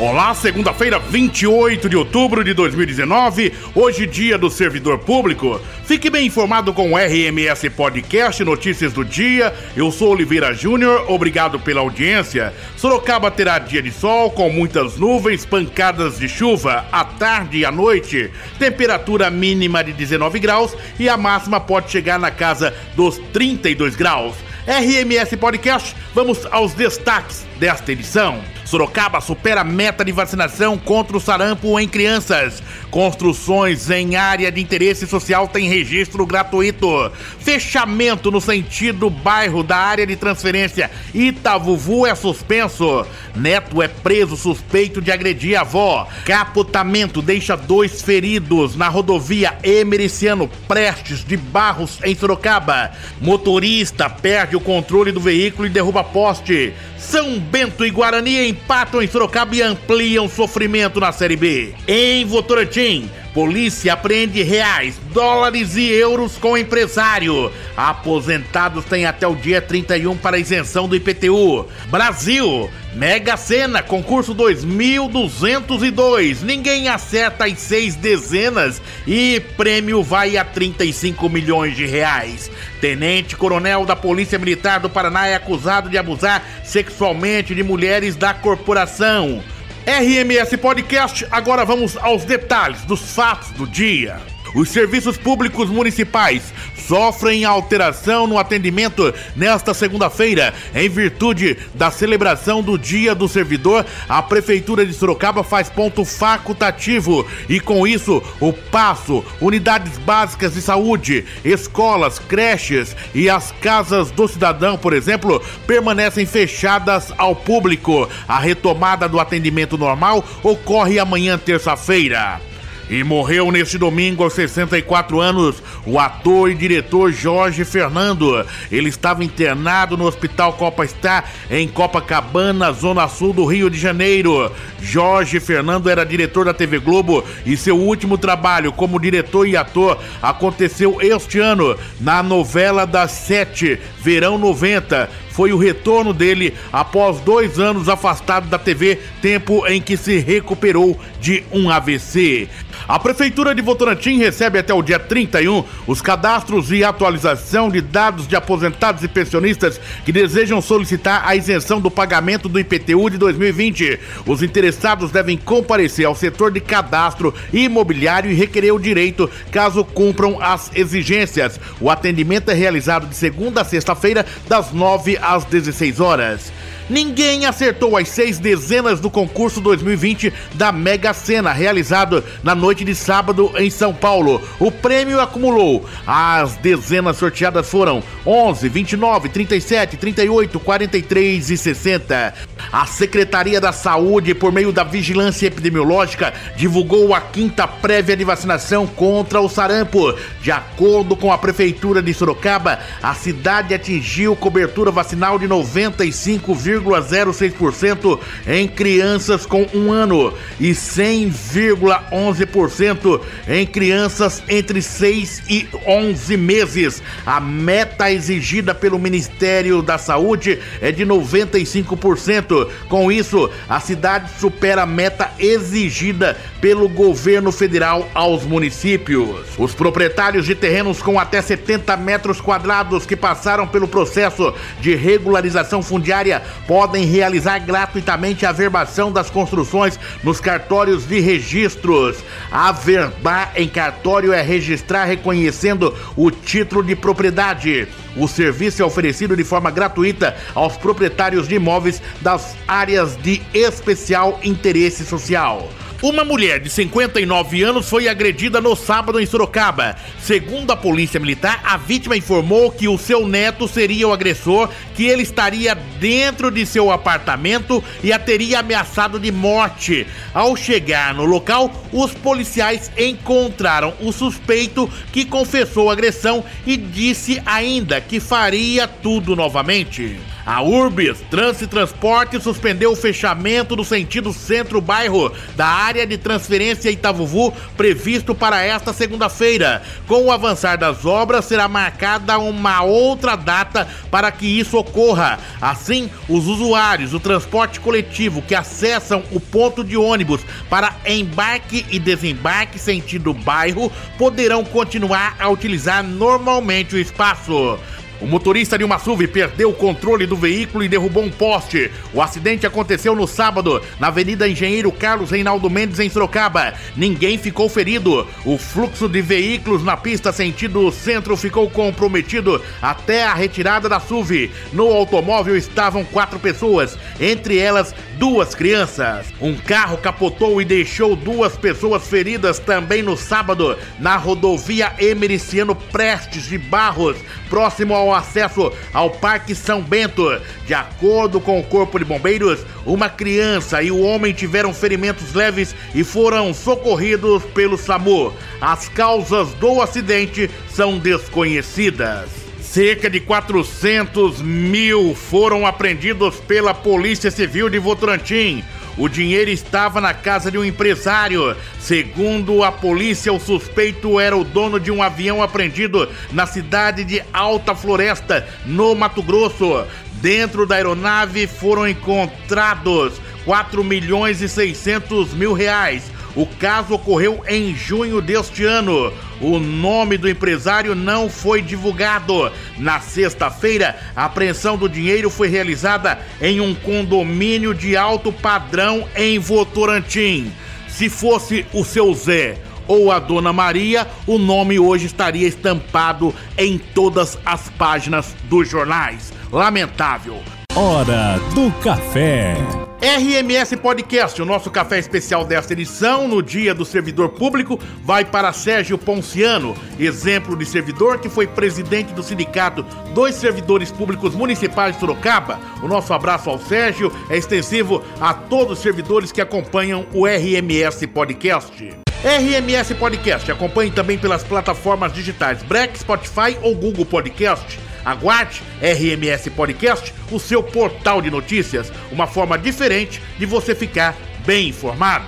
Olá, segunda-feira, 28 de outubro de 2019, hoje dia do servidor público. Fique bem informado com o RMS Podcast Notícias do Dia. Eu sou Oliveira Júnior, obrigado pela audiência. Sorocaba terá dia de sol com muitas nuvens, pancadas de chuva à tarde e à noite. Temperatura mínima de 19 graus e a máxima pode chegar na casa dos 32 graus. RMS Podcast, vamos aos destaques desta edição. Sorocaba supera meta de vacinação contra o sarampo em crianças. Construções em área de interesse social têm registro gratuito. Fechamento no sentido bairro da área de transferência Itavuvu é suspenso. Neto é preso suspeito de agredir a avó. Capotamento deixa dois feridos na rodovia Emericiano Prestes de Barros em Sorocaba. Motorista perde o controle do veículo e derruba poste. São Bento e Guarani empatam em Sorocaba e ampliam sofrimento na Série B. Em Votorantim, polícia apreende reais, dólares e euros com empresário. Aposentados têm até o dia 31 para isenção do IPTU. Brasil, Mega Sena, concurso 2202. Ninguém acerta as seis dezenas e prêmio vai a 35 milhões de reais. Tenente Coronel da Polícia Militar do Paraná é acusado de abusar sexualmente de mulheres da corporação. RMS Podcast, agora vamos aos detalhes dos fatos do dia. Os serviços públicos municipais sofrem alteração no atendimento nesta segunda-feira. Em virtude da celebração do Dia do Servidor, a Prefeitura de Sorocaba faz ponto facultativo e, com isso, o passo, unidades básicas de saúde, escolas, creches e as casas do cidadão, por exemplo, permanecem fechadas ao público. A retomada do atendimento normal ocorre amanhã, terça-feira. E morreu neste domingo aos 64 anos o ator e diretor Jorge Fernando. Ele estava internado no Hospital Copa Star em Copacabana, zona sul do Rio de Janeiro. Jorge Fernando era diretor da TV Globo e seu último trabalho como diretor e ator aconteceu este ano na novela das sete, Verão 90 foi o retorno dele após dois anos afastado da TV, tempo em que se recuperou de um AVC. A Prefeitura de Votorantim recebe até o dia 31 os cadastros e atualização de dados de aposentados e pensionistas que desejam solicitar a isenção do pagamento do IPTU de 2020. Os interessados devem comparecer ao setor de cadastro imobiliário e requerer o direito caso cumpram as exigências. O atendimento é realizado de segunda a sexta-feira, das 9 às 16 horas. Ninguém acertou as seis dezenas do concurso 2020 da Mega Sena, realizado na noite de sábado em São Paulo. O prêmio acumulou. As dezenas sorteadas foram 11, 29, 37, 38, 43 e 60. A Secretaria da Saúde, por meio da Vigilância Epidemiológica, divulgou a quinta prévia de vacinação contra o sarampo. De acordo com a Prefeitura de Sorocaba, a cidade atingiu cobertura vacinal de 95, 100,06% em crianças com um ano e 100,11% em crianças entre 6 e 11 meses. A meta exigida pelo Ministério da Saúde é de 95%. Com isso, a cidade supera a meta exigida pelo governo federal aos municípios. Os proprietários de terrenos com até 70 metros quadrados que passaram pelo processo de regularização fundiária podem realizar gratuitamente a verbação das construções nos cartórios de registros. Averbar em cartório é registrar reconhecendo o título de propriedade. O serviço é oferecido de forma gratuita aos proprietários de imóveis das áreas de especial interesse social. Uma mulher de 59 anos foi agredida no sábado em Sorocaba. Segundo a polícia militar, a vítima informou que o seu neto seria o agressor, que ele estaria dentro de seu apartamento e a teria ameaçado de morte. Ao chegar no local, os policiais encontraram o suspeito que confessou a agressão e disse ainda que faria tudo novamente. A Urbis Trânsito e Transporte suspendeu o fechamento do sentido centro-bairro da área área de transferência Itavuvu previsto para esta segunda-feira. Com o avançar das obras, será marcada uma outra data para que isso ocorra. Assim, os usuários do transporte coletivo que acessam o ponto de ônibus para embarque e desembarque sentido bairro poderão continuar a utilizar normalmente o espaço. O motorista de uma SUV perdeu o controle do veículo e derrubou um poste. O acidente aconteceu no sábado, na Avenida Engenheiro Carlos Reinaldo Mendes, em Sorocaba. Ninguém ficou ferido. O fluxo de veículos na pista sentido centro ficou comprometido até a retirada da SUV. No automóvel estavam quatro pessoas, entre elas duas crianças. Um carro capotou e deixou duas pessoas feridas também no sábado, na rodovia Emericiano Prestes de Barros, próximo ao acesso ao Parque São Bento. De acordo com o Corpo de Bombeiros, uma criança e o homem tiveram ferimentos leves e foram socorridos pelo SAMU. As causas do acidente são desconhecidas. Cerca de 400 mil foram apreendidos pela Polícia Civil de Votorantim. O dinheiro estava na casa de um empresário. Segundo a polícia, o suspeito era o dono de um avião apreendido na cidade de Alta Floresta, no Mato Grosso. Dentro da aeronave foram encontrados 4 milhões e 600 mil reais o caso ocorreu em junho deste ano. O nome do empresário não foi divulgado. Na sexta-feira, a apreensão do dinheiro foi realizada em um condomínio de alto padrão em Votorantim. Se fosse o seu Zé ou a Dona Maria, o nome hoje estaria estampado em todas as páginas dos jornais. Lamentável. Hora do café. RMS Podcast, o nosso café especial desta edição, no Dia do Servidor Público, vai para Sérgio Ponciano, exemplo de servidor que foi presidente do Sindicato dos Servidores Públicos Municipais de Sorocaba. O nosso abraço ao Sérgio é extensivo a todos os servidores que acompanham o RMS Podcast. RMS Podcast, acompanhe também pelas plataformas digitais Break, Spotify ou Google Podcast. Aguarde RMS Podcast, o seu portal de notícias, uma forma diferente de você ficar bem informado.